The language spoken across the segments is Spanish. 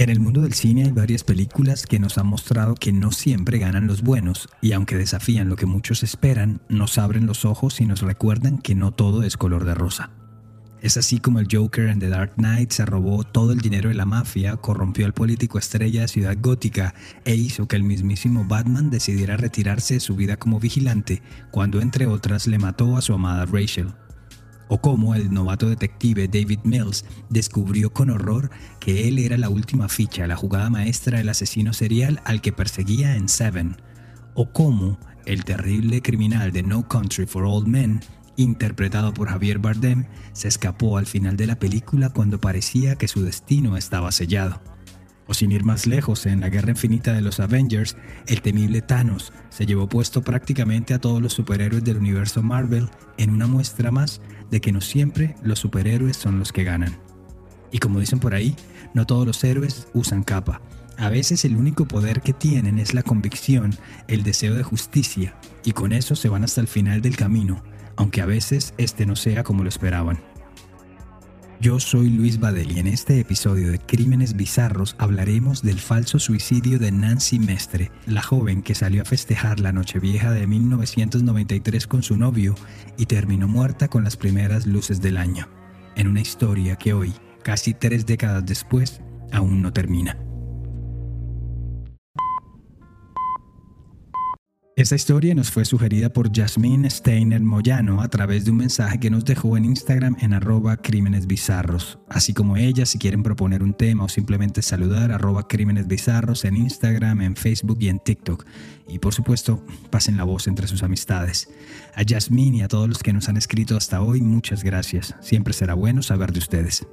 En el mundo del cine hay varias películas que nos han mostrado que no siempre ganan los buenos y aunque desafían lo que muchos esperan, nos abren los ojos y nos recuerdan que no todo es color de rosa. Es así como el Joker en The Dark Knight se robó todo el dinero de la mafia, corrompió al político estrella de Ciudad Gótica e hizo que el mismísimo Batman decidiera retirarse de su vida como vigilante cuando entre otras le mató a su amada Rachel o cómo el novato detective David Mills descubrió con horror que él era la última ficha, la jugada maestra del asesino serial al que perseguía en Seven, o cómo el terrible criminal de No Country for Old Men, interpretado por Javier Bardem, se escapó al final de la película cuando parecía que su destino estaba sellado. O sin ir más lejos, en la guerra infinita de los Avengers, el temible Thanos se llevó puesto prácticamente a todos los superhéroes del universo Marvel en una muestra más de que no siempre los superhéroes son los que ganan. Y como dicen por ahí, no todos los héroes usan capa. A veces el único poder que tienen es la convicción, el deseo de justicia, y con eso se van hasta el final del camino, aunque a veces este no sea como lo esperaban. Yo soy Luis Badel y en este episodio de Crímenes Bizarros hablaremos del falso suicidio de Nancy Mestre, la joven que salió a festejar la Nochevieja de 1993 con su novio y terminó muerta con las primeras luces del año, en una historia que hoy, casi tres décadas después, aún no termina. Esta historia nos fue sugerida por Jasmine Steiner Moyano a través de un mensaje que nos dejó en Instagram en arroba crímenes bizarros. Así como ella, si quieren proponer un tema o simplemente saludar, arroba crímenes bizarros en Instagram, en Facebook y en TikTok. Y por supuesto, pasen la voz entre sus amistades. A Jasmine y a todos los que nos han escrito hasta hoy, muchas gracias. Siempre será bueno saber de ustedes.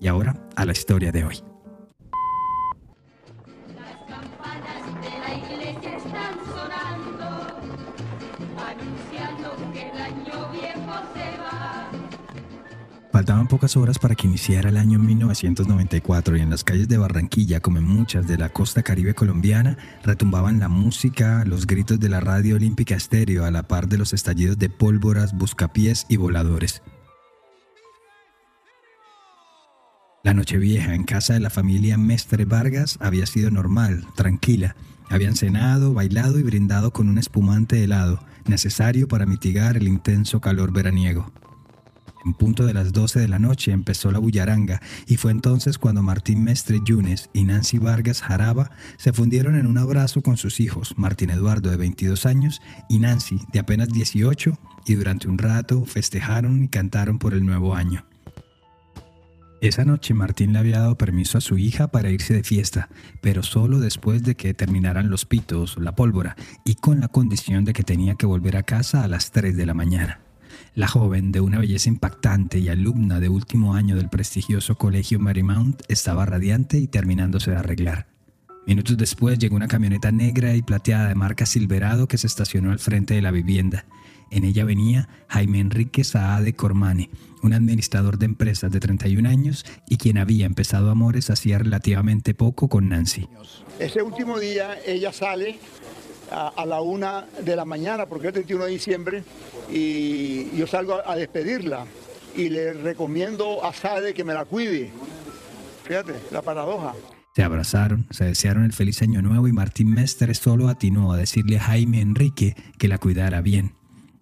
Y ahora, a la historia de hoy. Faltaban pocas horas para que iniciara el año 1994 y en las calles de Barranquilla, como en muchas de la costa caribe colombiana, retumbaban la música, los gritos de la radio olímpica estéreo a la par de los estallidos de pólvoras, buscapiés y voladores. La noche vieja en casa de la familia Mestre Vargas había sido normal, tranquila. Habían cenado, bailado y brindado con un espumante helado, necesario para mitigar el intenso calor veraniego. En punto de las 12 de la noche empezó la bullaranga y fue entonces cuando Martín Mestre Yunes y Nancy Vargas Jaraba se fundieron en un abrazo con sus hijos, Martín Eduardo de 22 años y Nancy de apenas 18 y durante un rato festejaron y cantaron por el nuevo año. Esa noche Martín le había dado permiso a su hija para irse de fiesta, pero solo después de que terminaran los pitos, la pólvora, y con la condición de que tenía que volver a casa a las 3 de la mañana. La joven, de una belleza impactante y alumna de último año del prestigioso colegio Marymount, estaba radiante y terminándose de arreglar. Minutos después llegó una camioneta negra y plateada de marca Silverado que se estacionó al frente de la vivienda. En ella venía Jaime Enrique Saade Cormane, un administrador de empresas de 31 años y quien había empezado amores hacía relativamente poco con Nancy. Ese último día ella sale a, la una de la mañana, porque es el 31 de diciembre, y yo salgo a, despedirla y le recomiendo a Sade que me la cuide. Fíjate, la paradoja. Se abrazaron, se desearon el feliz año nuevo y Martín Mestre solo atinó a decirle a Jaime Enrique que la cuidara bien.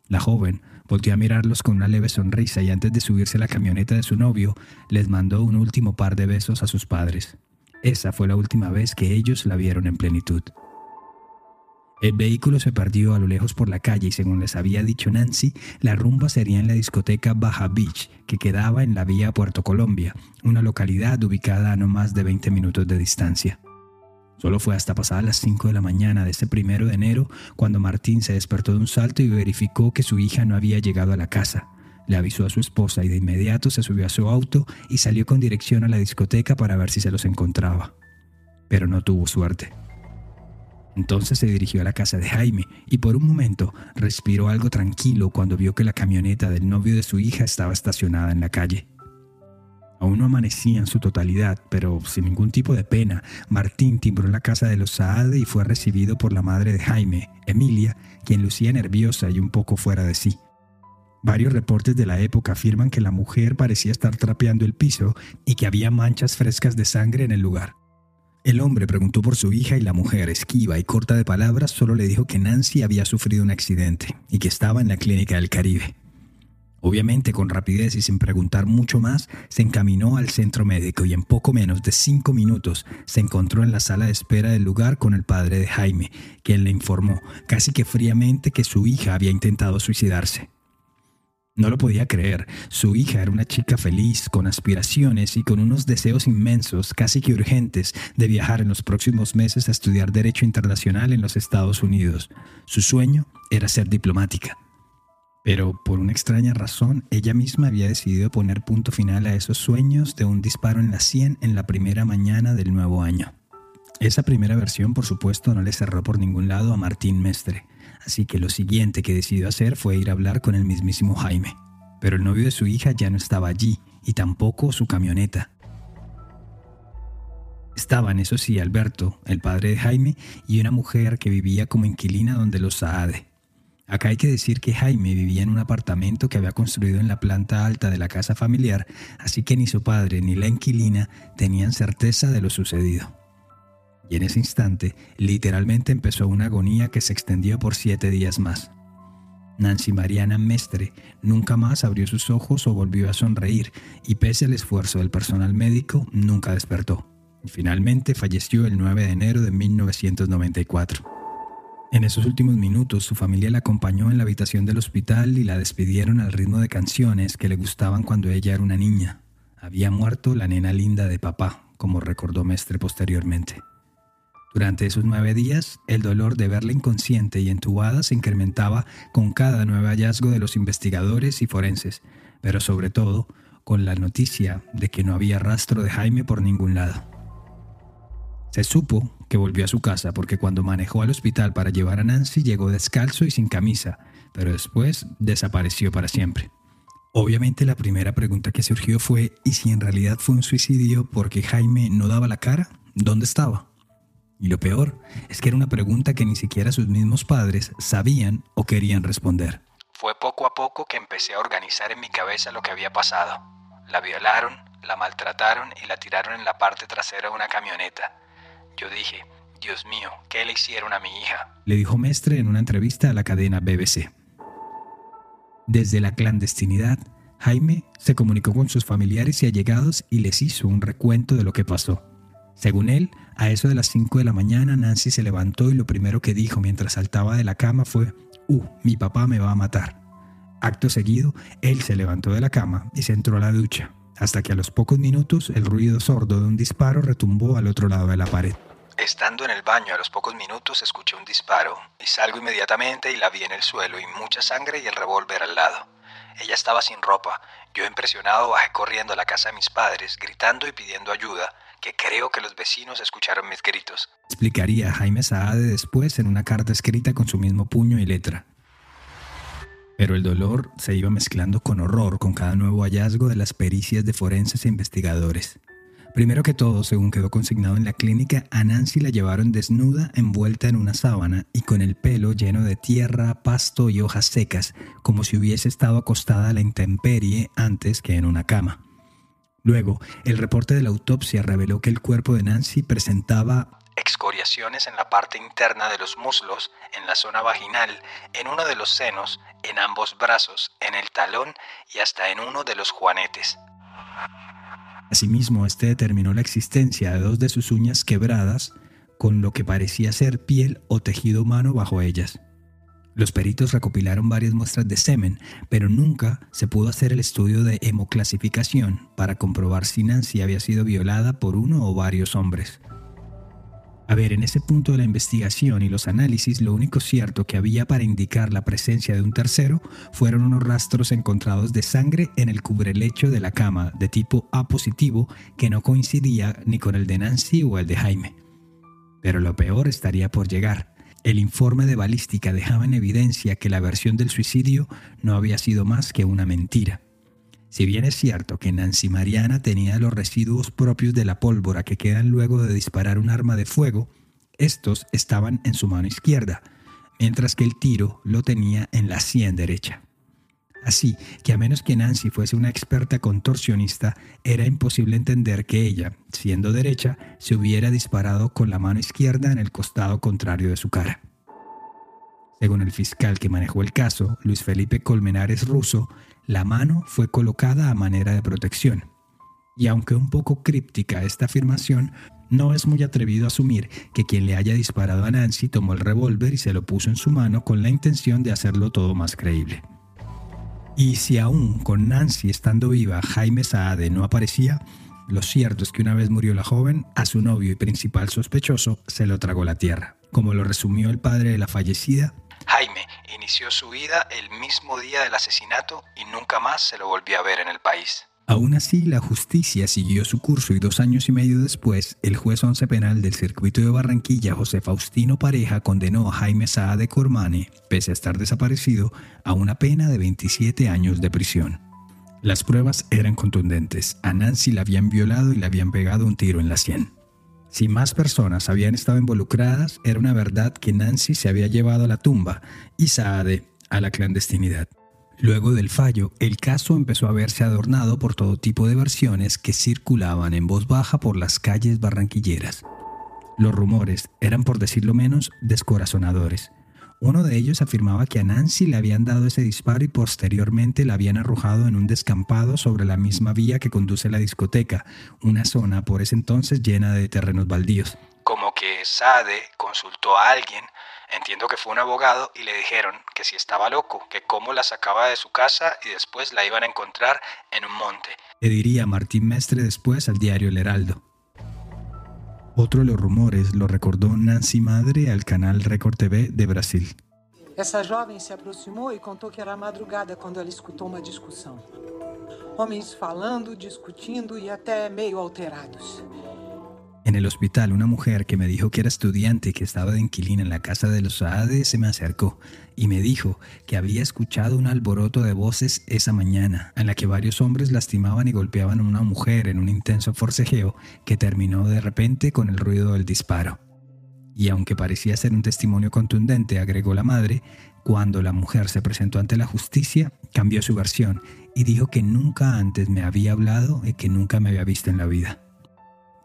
La joven volvió a mirarlos con una leve sonrisa y antes de subirse a la camioneta de su novio, les mandó un último par de besos a sus padres. Esa fue la última vez que ellos la vieron en plenitud. El vehículo se perdió a lo lejos por la calle y según les había dicho Nancy, la rumba sería en la discoteca Baja Beach, que quedaba en la vía Puerto Colombia, una localidad ubicada a no más de 20 minutos de distancia. Solo fue hasta pasadas las 5 de la mañana de ese primero de enero cuando Martín se despertó de un salto y verificó que su hija no había llegado a la casa. Le avisó a su esposa y de inmediato se subió a su auto y salió con dirección a la discoteca para ver si se los encontraba. Pero no tuvo suerte. Entonces se dirigió a la casa de Jaime y por un momento respiró algo tranquilo cuando vio que la camioneta del novio de su hija estaba estacionada en la calle. Aún no amanecía en su totalidad, pero sin ningún tipo de pena, Martín timbró la casa de los Saade y fue recibido por la madre de Jaime, Emilia, quien lucía nerviosa y un poco fuera de sí. Varios reportes de la época afirman que la mujer parecía estar trapeando el piso y que había manchas frescas de sangre en el lugar. El hombre preguntó por su hija y la mujer, esquiva y corta de palabras, solo le dijo que Nancy había sufrido un accidente y que estaba en la clínica del Caribe. Obviamente, con rapidez y sin preguntar mucho más, se encaminó al centro médico y en poco menos de cinco minutos se encontró en la sala de espera del lugar con el padre de Jaime, quien le informó, casi que fríamente, que su hija había intentado suicidarse. No lo podía creer. Su hija era una chica feliz, con aspiraciones y con unos deseos inmensos, casi que urgentes, de viajar en los próximos meses a estudiar Derecho Internacional en los Estados Unidos. Su sueño era ser diplomática. Pero por una extraña razón, ella misma había decidido poner punto final a esos sueños de un disparo en la sien en la primera mañana del nuevo año. Esa primera versión, por supuesto, no le cerró por ningún lado a Martín Mestre, así que lo siguiente que decidió hacer fue ir a hablar con el mismísimo Jaime. Pero el novio de su hija ya no estaba allí, y tampoco su camioneta. Estaban, eso sí, Alberto, el padre de Jaime, y una mujer que vivía como inquilina donde los Saade. Acá hay que decir que Jaime vivía en un apartamento que había construido en la planta alta de la casa familiar, así que ni su padre ni la inquilina tenían certeza de lo sucedido. Y en ese instante, literalmente empezó una agonía que se extendió por siete días más. Nancy Mariana Mestre nunca más abrió sus ojos o volvió a sonreír, y pese al esfuerzo del personal médico, nunca despertó. finalmente falleció el 9 de enero de 1994. En esos últimos minutos su familia la acompañó en la habitación del hospital y la despidieron al ritmo de canciones que le gustaban cuando ella era una niña. Había muerto la nena linda de papá, como recordó Mestre posteriormente. Durante esos nueve días, el dolor de verla inconsciente y entubada se incrementaba con cada nuevo hallazgo de los investigadores y forenses, pero sobre todo con la noticia de que no había rastro de Jaime por ningún lado. Se supo que volvió a su casa porque cuando manejó al hospital para llevar a Nancy llegó descalzo y sin camisa, pero después desapareció para siempre. Obviamente la primera pregunta que surgió fue, ¿y si en realidad fue un suicidio porque Jaime no daba la cara? ¿Dónde estaba? Y lo peor es que era una pregunta que ni siquiera sus mismos padres sabían o querían responder. Fue poco a poco que empecé a organizar en mi cabeza lo que había pasado. La violaron, la maltrataron y la tiraron en la parte trasera de una camioneta. Yo dije, Dios mío, ¿qué le hicieron a mi hija? Le dijo Mestre en una entrevista a la cadena BBC. Desde la clandestinidad, Jaime se comunicó con sus familiares y allegados y les hizo un recuento de lo que pasó. Según él, a eso de las 5 de la mañana Nancy se levantó y lo primero que dijo mientras saltaba de la cama fue, ¡Uh, mi papá me va a matar! Acto seguido, él se levantó de la cama y se entró a la ducha, hasta que a los pocos minutos el ruido sordo de un disparo retumbó al otro lado de la pared. Estando en el baño a los pocos minutos escuché un disparo y salgo inmediatamente y la vi en el suelo y mucha sangre y el revólver al lado. Ella estaba sin ropa. Yo impresionado bajé corriendo a la casa de mis padres, gritando y pidiendo ayuda, que creo que los vecinos escucharon mis gritos. Explicaría Jaime Saade después en una carta escrita con su mismo puño y letra. Pero el dolor se iba mezclando con horror con cada nuevo hallazgo de las pericias de forenses e investigadores. Primero que todo, según quedó consignado en la clínica, a Nancy la llevaron desnuda, envuelta en una sábana y con el pelo lleno de tierra, pasto y hojas secas, como si hubiese estado acostada a la intemperie antes que en una cama. Luego, el reporte de la autopsia reveló que el cuerpo de Nancy presentaba excoriaciones en la parte interna de los muslos, en la zona vaginal, en uno de los senos, en ambos brazos, en el talón y hasta en uno de los juanetes. Asimismo, este determinó la existencia de dos de sus uñas quebradas, con lo que parecía ser piel o tejido humano bajo ellas. Los peritos recopilaron varias muestras de semen, pero nunca se pudo hacer el estudio de hemoclasificación para comprobar si Nancy había sido violada por uno o varios hombres. A ver, en ese punto de la investigación y los análisis, lo único cierto que había para indicar la presencia de un tercero fueron unos rastros encontrados de sangre en el cubrelecho de la cama de tipo A positivo que no coincidía ni con el de Nancy o el de Jaime. Pero lo peor estaría por llegar. El informe de balística dejaba en evidencia que la versión del suicidio no había sido más que una mentira. Si bien es cierto que Nancy Mariana tenía los residuos propios de la pólvora que quedan luego de disparar un arma de fuego, estos estaban en su mano izquierda, mientras que el tiro lo tenía en la sien derecha. Así que a menos que Nancy fuese una experta contorsionista, era imposible entender que ella, siendo derecha, se hubiera disparado con la mano izquierda en el costado contrario de su cara. Según el fiscal que manejó el caso, Luis Felipe Colmenares Russo, la mano fue colocada a manera de protección. Y aunque un poco críptica esta afirmación, no es muy atrevido asumir que quien le haya disparado a Nancy tomó el revólver y se lo puso en su mano con la intención de hacerlo todo más creíble. Y si aún con Nancy estando viva Jaime Saade no aparecía, lo cierto es que una vez murió la joven, a su novio y principal sospechoso se lo tragó la tierra. Como lo resumió el padre de la fallecida, Jaime inició su vida el mismo día del asesinato y nunca más se lo volvió a ver en el país. Aún así, la justicia siguió su curso y dos años y medio después, el juez once penal del circuito de Barranquilla, José Faustino Pareja, condenó a Jaime Saade de Cormane, pese a estar desaparecido, a una pena de 27 años de prisión. Las pruebas eran contundentes. A Nancy la habían violado y le habían pegado un tiro en la sien. Si más personas habían estado involucradas, era una verdad que Nancy se había llevado a la tumba y Saade a la clandestinidad. Luego del fallo, el caso empezó a verse adornado por todo tipo de versiones que circulaban en voz baja por las calles barranquilleras. Los rumores eran, por decirlo menos, descorazonadores. Uno de ellos afirmaba que a Nancy le habían dado ese disparo y posteriormente la habían arrojado en un descampado sobre la misma vía que conduce la discoteca, una zona por ese entonces llena de terrenos baldíos. Como que Sade consultó a alguien Entiendo que fue un abogado y le dijeron que si estaba loco, que cómo la sacaba de su casa y después la iban a encontrar en un monte. Le diría Martín Mestre después al diario El Heraldo. Otro de los rumores lo recordó Nancy Madre al canal Record TV de Brasil. Essa jovem se aproximou e contou que era madrugada quando ela escutou uma discussão. Homens falando, discutindo e até meio alterados. En el hospital, una mujer que me dijo que era estudiante y que estaba de inquilina en la casa de los Saades se me acercó y me dijo que había escuchado un alboroto de voces esa mañana, en la que varios hombres lastimaban y golpeaban a una mujer en un intenso forcejeo que terminó de repente con el ruido del disparo. Y aunque parecía ser un testimonio contundente, agregó la madre, cuando la mujer se presentó ante la justicia, cambió su versión y dijo que nunca antes me había hablado y que nunca me había visto en la vida.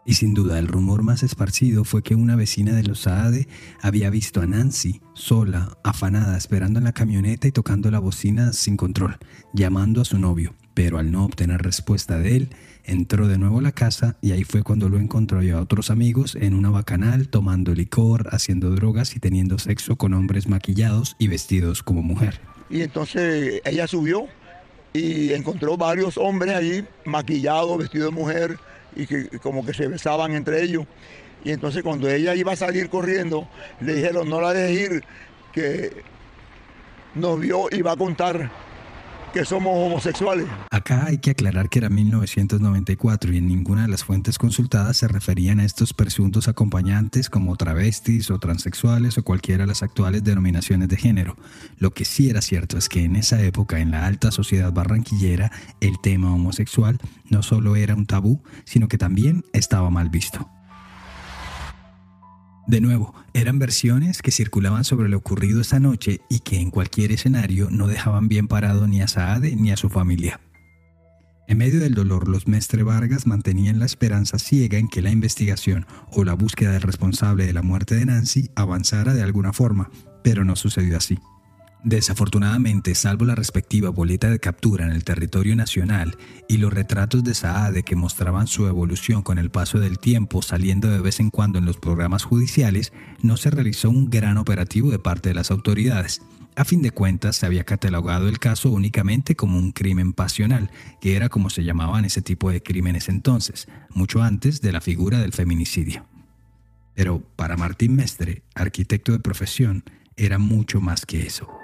Y sin duda el rumor más esparcido fue que una vecina de los Saade había visto a Nancy sola, afanada, esperando en la camioneta y tocando la bocina sin control, llamando a su novio. Pero al no obtener respuesta de él, entró de nuevo a la casa y ahí fue cuando lo encontró a otros amigos en una bacanal tomando licor, haciendo drogas y teniendo sexo con hombres maquillados y vestidos como mujer. Y entonces ella subió y encontró varios hombres allí maquillados, vestidos de mujer y que como que se besaban entre ellos. Y entonces cuando ella iba a salir corriendo, le dijeron, no la dejes ir, que nos vio y va a contar que somos homosexuales. Acá hay que aclarar que era 1994 y en ninguna de las fuentes consultadas se referían a estos presuntos acompañantes como travestis o transexuales o cualquiera de las actuales denominaciones de género. Lo que sí era cierto es que en esa época en la alta sociedad barranquillera el tema homosexual no solo era un tabú, sino que también estaba mal visto. De nuevo, eran versiones que circulaban sobre lo ocurrido esa noche y que en cualquier escenario no dejaban bien parado ni a Saade ni a su familia. En medio del dolor, los Mestre Vargas mantenían la esperanza ciega en que la investigación o la búsqueda del responsable de la muerte de Nancy avanzara de alguna forma, pero no sucedió así. Desafortunadamente, salvo la respectiva boleta de captura en el territorio nacional y los retratos de Saade que mostraban su evolución con el paso del tiempo saliendo de vez en cuando en los programas judiciales, no se realizó un gran operativo de parte de las autoridades. A fin de cuentas, se había catalogado el caso únicamente como un crimen pasional, que era como se llamaban ese tipo de crímenes entonces, mucho antes de la figura del feminicidio. Pero para Martín Mestre, arquitecto de profesión, era mucho más que eso.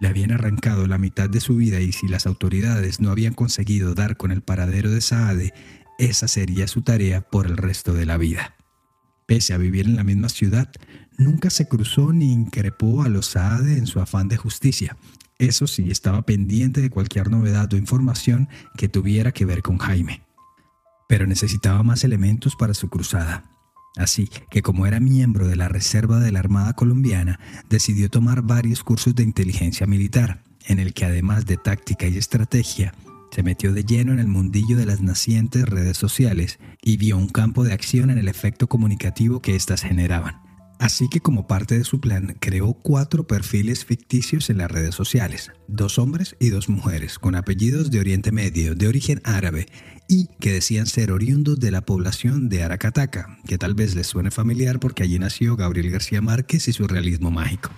Le habían arrancado la mitad de su vida y si las autoridades no habían conseguido dar con el paradero de Saade, esa sería su tarea por el resto de la vida. Pese a vivir en la misma ciudad, nunca se cruzó ni increpó a los Saade en su afán de justicia. Eso sí, estaba pendiente de cualquier novedad o información que tuviera que ver con Jaime. Pero necesitaba más elementos para su cruzada. Así que como era miembro de la Reserva de la Armada Colombiana, decidió tomar varios cursos de inteligencia militar, en el que además de táctica y estrategia, se metió de lleno en el mundillo de las nacientes redes sociales y vio un campo de acción en el efecto comunicativo que éstas generaban. Así que como parte de su plan creó cuatro perfiles ficticios en las redes sociales, dos hombres y dos mujeres, con apellidos de Oriente Medio, de origen árabe, y que decían ser oriundos de la población de Aracataca, que tal vez les suene familiar porque allí nació Gabriel García Márquez y su realismo mágico.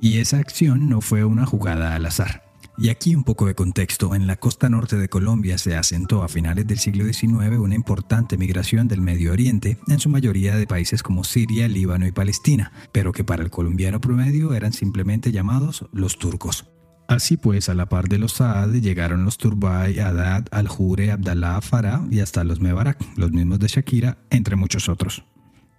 Y esa acción no fue una jugada al azar. Y aquí un poco de contexto. En la costa norte de Colombia se asentó a finales del siglo XIX una importante migración del Medio Oriente, en su mayoría de países como Siria, Líbano y Palestina, pero que para el colombiano promedio eran simplemente llamados los turcos. Así pues, a la par de los Saad llegaron los Turbay, Haddad, Al-Jure, Abdallah, Farah y hasta los Mebarak, los mismos de Shakira, entre muchos otros.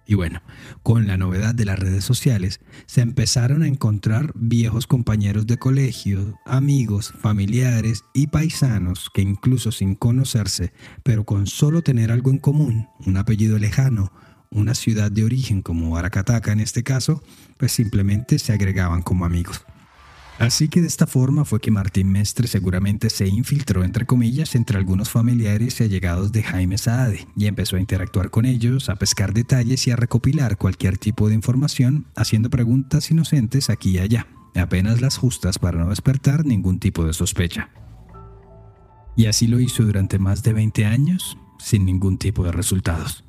Y bueno, con la novedad de las redes sociales, se empezaron a encontrar viejos compañeros de colegio, amigos, familiares y paisanos que incluso sin conocerse, pero con solo tener algo en común, un apellido lejano, una ciudad de origen como Aracataca en este caso, pues simplemente se agregaban como amigos. Así que de esta forma fue que Martín Mestre seguramente se infiltró, entre comillas, entre algunos familiares y allegados de Jaime Saade y empezó a interactuar con ellos, a pescar detalles y a recopilar cualquier tipo de información, haciendo preguntas inocentes aquí y allá, apenas las justas para no despertar ningún tipo de sospecha. Y así lo hizo durante más de 20 años, sin ningún tipo de resultados.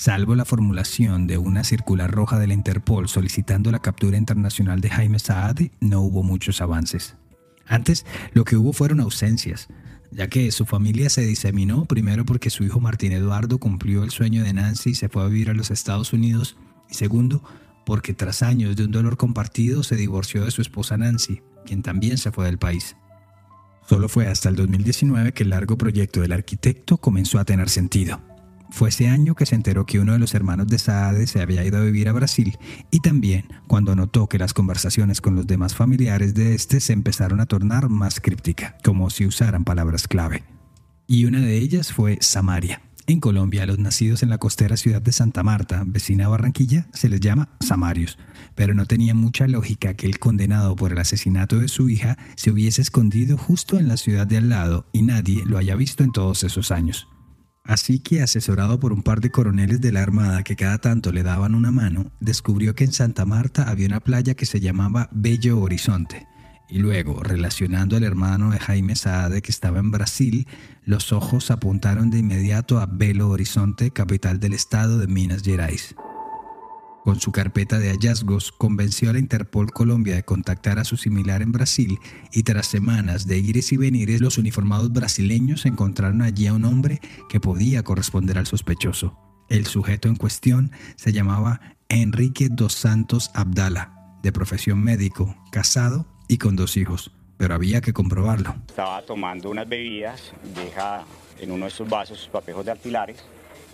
Salvo la formulación de una circular roja de la Interpol solicitando la captura internacional de Jaime Saadi, no hubo muchos avances. Antes, lo que hubo fueron ausencias, ya que su familia se diseminó primero porque su hijo Martín Eduardo cumplió el sueño de Nancy y se fue a vivir a los Estados Unidos, y segundo, porque tras años de un dolor compartido se divorció de su esposa Nancy, quien también se fue del país. Solo fue hasta el 2019 que el largo proyecto del arquitecto comenzó a tener sentido. Fue ese año que se enteró que uno de los hermanos de Saade se había ido a vivir a Brasil y también cuando notó que las conversaciones con los demás familiares de este se empezaron a tornar más crípticas, como si usaran palabras clave. Y una de ellas fue Samaria. En Colombia, a los nacidos en la costera ciudad de Santa Marta, vecina de Barranquilla, se les llama Samarios, pero no tenía mucha lógica que el condenado por el asesinato de su hija se hubiese escondido justo en la ciudad de al lado y nadie lo haya visto en todos esos años. Así que, asesorado por un par de coroneles de la Armada que cada tanto le daban una mano, descubrió que en Santa Marta había una playa que se llamaba Bello Horizonte. Y luego, relacionando al hermano de Jaime Saade que estaba en Brasil, los ojos apuntaron de inmediato a Belo Horizonte, capital del estado de Minas Gerais. Con su carpeta de hallazgos, convenció a la Interpol Colombia de contactar a su similar en Brasil y tras semanas de ires y venires, los uniformados brasileños encontraron allí a un hombre que podía corresponder al sospechoso. El sujeto en cuestión se llamaba Enrique dos Santos Abdala, de profesión médico, casado y con dos hijos, pero había que comprobarlo. Estaba tomando unas bebidas, deja en uno de sus vasos sus papejos de alpilares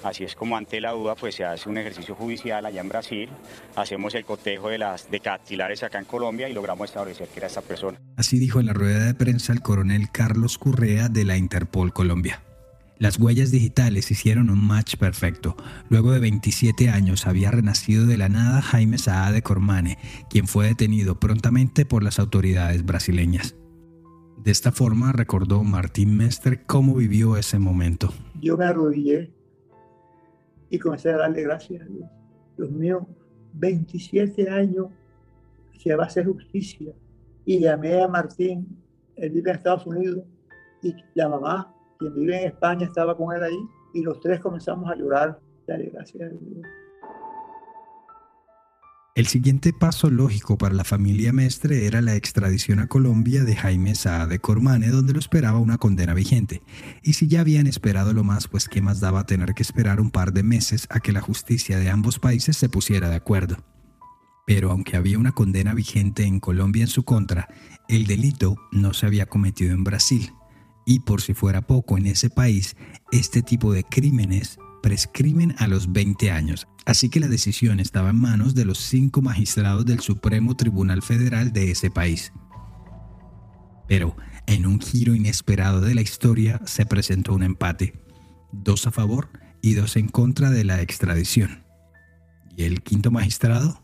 Así es como ante la duda pues se hace un ejercicio judicial allá en Brasil, hacemos el cotejo de las decatilares acá en Colombia y logramos establecer que era esta persona. Así dijo en la rueda de prensa el coronel Carlos Currea de la Interpol Colombia. Las huellas digitales hicieron un match perfecto. Luego de 27 años había renacido de la nada Jaime Saá de Cormane, quien fue detenido prontamente por las autoridades brasileñas. De esta forma recordó Martín Mestre cómo vivió ese momento. Yo me arrodillé y comencé a darle gracias a Dios. Dios mío, 27 años se va a hacer justicia. Y llamé a Martín, él vive en Estados Unidos, y la mamá, quien vive en España, estaba con él ahí, y los tres comenzamos a llorar, darle gracias a Dios. El siguiente paso lógico para la familia Mestre era la extradición a Colombia de Jaime Saá de Cormane, donde lo esperaba una condena vigente. Y si ya habían esperado lo más, pues qué más daba tener que esperar un par de meses a que la justicia de ambos países se pusiera de acuerdo. Pero aunque había una condena vigente en Colombia en su contra, el delito no se había cometido en Brasil. Y por si fuera poco, en ese país, este tipo de crímenes prescriben a los 20 años, así que la decisión estaba en manos de los cinco magistrados del Supremo Tribunal Federal de ese país. Pero, en un giro inesperado de la historia, se presentó un empate, dos a favor y dos en contra de la extradición. Y el quinto magistrado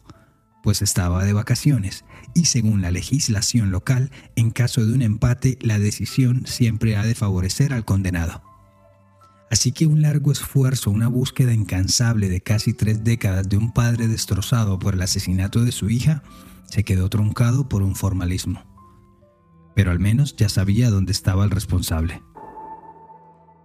pues estaba de vacaciones y según la legislación local, en caso de un empate, la decisión siempre ha de favorecer al condenado. Así que un largo esfuerzo, una búsqueda incansable de casi tres décadas de un padre destrozado por el asesinato de su hija, se quedó truncado por un formalismo. Pero al menos ya sabía dónde estaba el responsable.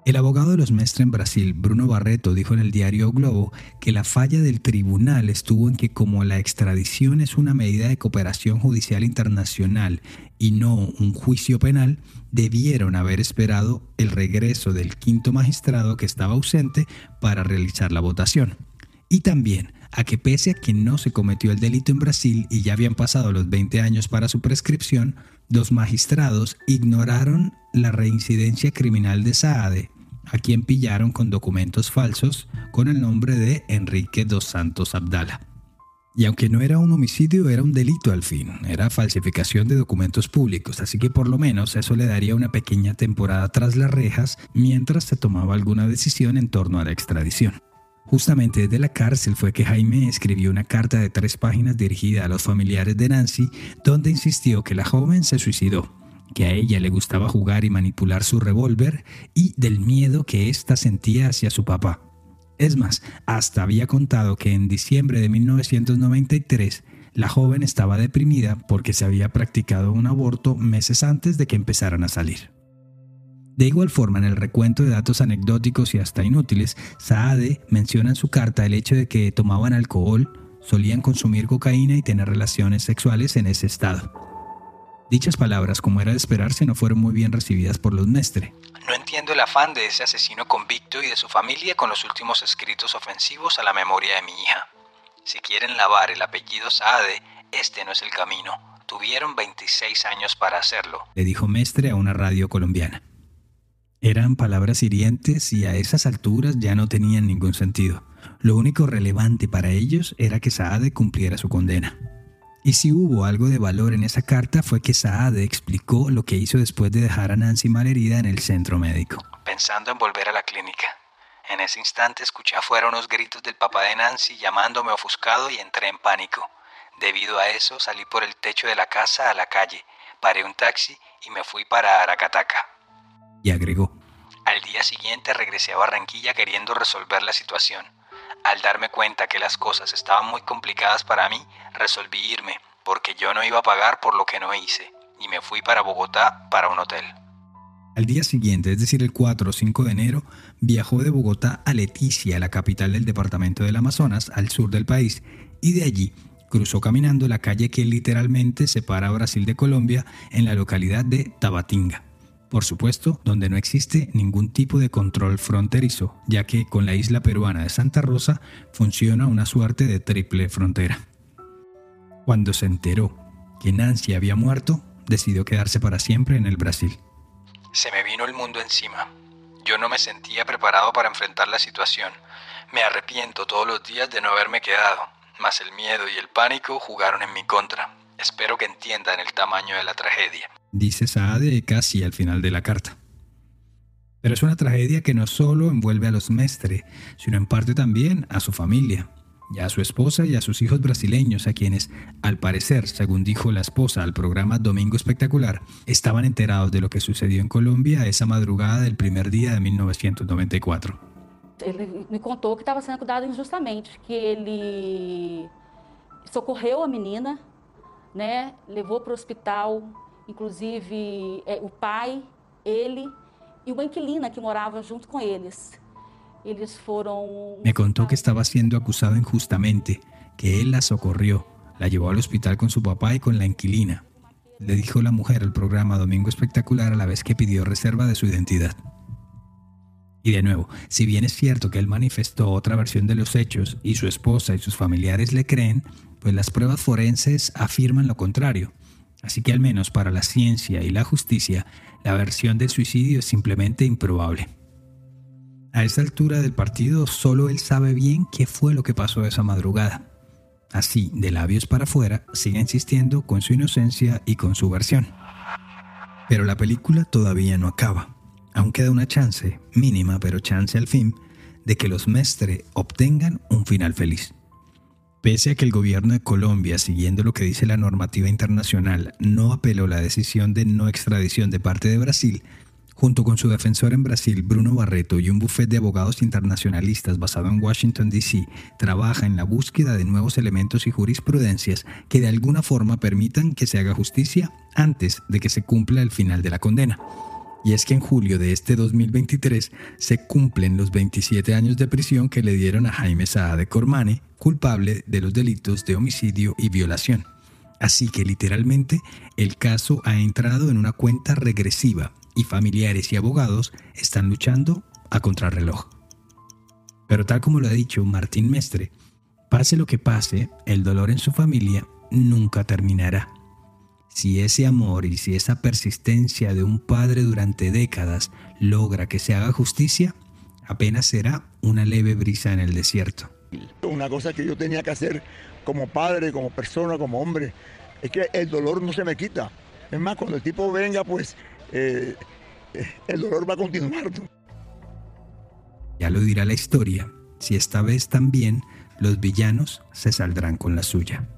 El abogado de los Mestre en Brasil, Bruno Barreto, dijo en el diario Globo que la falla del tribunal estuvo en que como la extradición es una medida de cooperación judicial internacional y no un juicio penal, debieron haber esperado el regreso del quinto magistrado que estaba ausente para realizar la votación. Y también a que pese a que no se cometió el delito en Brasil y ya habían pasado los 20 años para su prescripción, los magistrados ignoraron la reincidencia criminal de Saade, a quien pillaron con documentos falsos con el nombre de Enrique dos Santos Abdala. Y aunque no era un homicidio, era un delito al fin, era falsificación de documentos públicos, así que por lo menos eso le daría una pequeña temporada tras las rejas mientras se tomaba alguna decisión en torno a la extradición. Justamente desde la cárcel fue que Jaime escribió una carta de tres páginas dirigida a los familiares de Nancy, donde insistió que la joven se suicidó que a ella le gustaba jugar y manipular su revólver y del miedo que ésta sentía hacia su papá. Es más, hasta había contado que en diciembre de 1993 la joven estaba deprimida porque se había practicado un aborto meses antes de que empezaran a salir. De igual forma, en el recuento de datos anecdóticos y hasta inútiles, Saade menciona en su carta el hecho de que tomaban alcohol, solían consumir cocaína y tener relaciones sexuales en ese estado. Dichas palabras, como era de esperarse, no fueron muy bien recibidas por los Mestre. No entiendo el afán de ese asesino convicto y de su familia con los últimos escritos ofensivos a la memoria de mi hija. Si quieren lavar el apellido Saade, este no es el camino. Tuvieron 26 años para hacerlo, le dijo Mestre a una radio colombiana. Eran palabras hirientes y a esas alturas ya no tenían ningún sentido. Lo único relevante para ellos era que Saade cumpliera su condena. Y si hubo algo de valor en esa carta fue que Saade explicó lo que hizo después de dejar a Nancy malherida en el centro médico. Pensando en volver a la clínica. En ese instante escuché afuera unos gritos del papá de Nancy llamándome ofuscado y entré en pánico. Debido a eso salí por el techo de la casa a la calle, paré un taxi y me fui para Aracataca. Y agregó. Al día siguiente regresé a Barranquilla queriendo resolver la situación. Al darme cuenta que las cosas estaban muy complicadas para mí, resolví irme, porque yo no iba a pagar por lo que no hice, y me fui para Bogotá para un hotel. Al día siguiente, es decir, el 4 o 5 de enero, viajó de Bogotá a Leticia, la capital del departamento del Amazonas, al sur del país, y de allí cruzó caminando la calle que literalmente separa Brasil de Colombia en la localidad de Tabatinga por supuesto, donde no existe ningún tipo de control fronterizo, ya que con la isla peruana de Santa Rosa funciona una suerte de triple frontera. Cuando se enteró que Nancy había muerto, decidió quedarse para siempre en el Brasil. Se me vino el mundo encima. Yo no me sentía preparado para enfrentar la situación. Me arrepiento todos los días de no haberme quedado, mas el miedo y el pánico jugaron en mi contra. Espero que entiendan el tamaño de la tragedia dice Saade casi al final de la carta. Pero es una tragedia que no solo envuelve a los Mestre, sino en parte también a su familia, y a su esposa y a sus hijos brasileños, a quienes, al parecer, según dijo la esposa al programa Domingo Espectacular, estaban enterados de lo que sucedió en Colombia esa madrugada del primer día de 1994. Ele me contou que estava sendo cuidado injustamente, que ele socorreu a menina, né, levou para o hospital, inclusive é, o pai, ele e uma inquilina que morava junto com eles. Eles foram. Me contó que estaba siendo acusado injustamente, que él la socorrió, la llevó al hospital con su papá y con la inquilina. Le dijo la mujer al programa Domingo Espectacular a la vez que pidió reserva de su identidad. Y de nuevo, si bien es cierto que él manifestó otra versión de los hechos y su esposa y sus familiares le creen, pues las pruebas forenses afirman lo contrario. Así que al menos para la ciencia y la justicia, la versión del suicidio es simplemente improbable. A esta altura del partido, solo él sabe bien qué fue lo que pasó esa madrugada. Así, de labios para afuera, sigue insistiendo con su inocencia y con su versión. Pero la película todavía no acaba. Aún queda una chance, mínima pero chance al fin, de que los Mestre obtengan un final feliz. Pese a que el gobierno de Colombia, siguiendo lo que dice la normativa internacional, no apeló la decisión de no extradición de parte de Brasil, junto con su defensor en Brasil, Bruno Barreto, y un bufete de abogados internacionalistas basado en Washington, D.C., trabaja en la búsqueda de nuevos elementos y jurisprudencias que de alguna forma permitan que se haga justicia antes de que se cumpla el final de la condena. Y es que en julio de este 2023 se cumplen los 27 años de prisión que le dieron a Jaime Saá de Cormane, culpable de los delitos de homicidio y violación. Así que literalmente el caso ha entrado en una cuenta regresiva y familiares y abogados están luchando a contrarreloj. Pero tal como lo ha dicho Martín Mestre, pase lo que pase, el dolor en su familia nunca terminará si ese amor y si esa persistencia de un padre durante décadas logra que se haga justicia, apenas será una leve brisa en el desierto. Una cosa que yo tenía que hacer como padre, como persona, como hombre, es que el dolor no se me quita. Es más, cuando el tipo venga, pues eh, eh, el dolor va a continuar. Ya lo dirá la historia, si esta vez también los villanos se saldrán con la suya.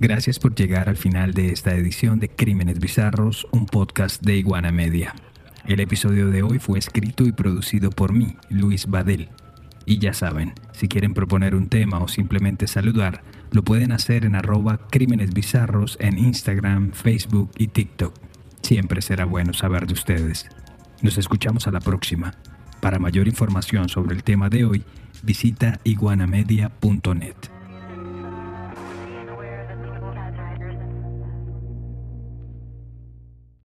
Gracias por llegar al final de esta edición de Crímenes Bizarros, un podcast de Iguana Media. El episodio de hoy fue escrito y producido por mí, Luis Badel. Y ya saben, si quieren proponer un tema o simplemente saludar, lo pueden hacer en arroba Crímenes Bizarros en Instagram, Facebook y TikTok. Siempre será bueno saber de ustedes. Nos escuchamos a la próxima. Para mayor información sobre el tema de hoy, visita iguanamedia.net.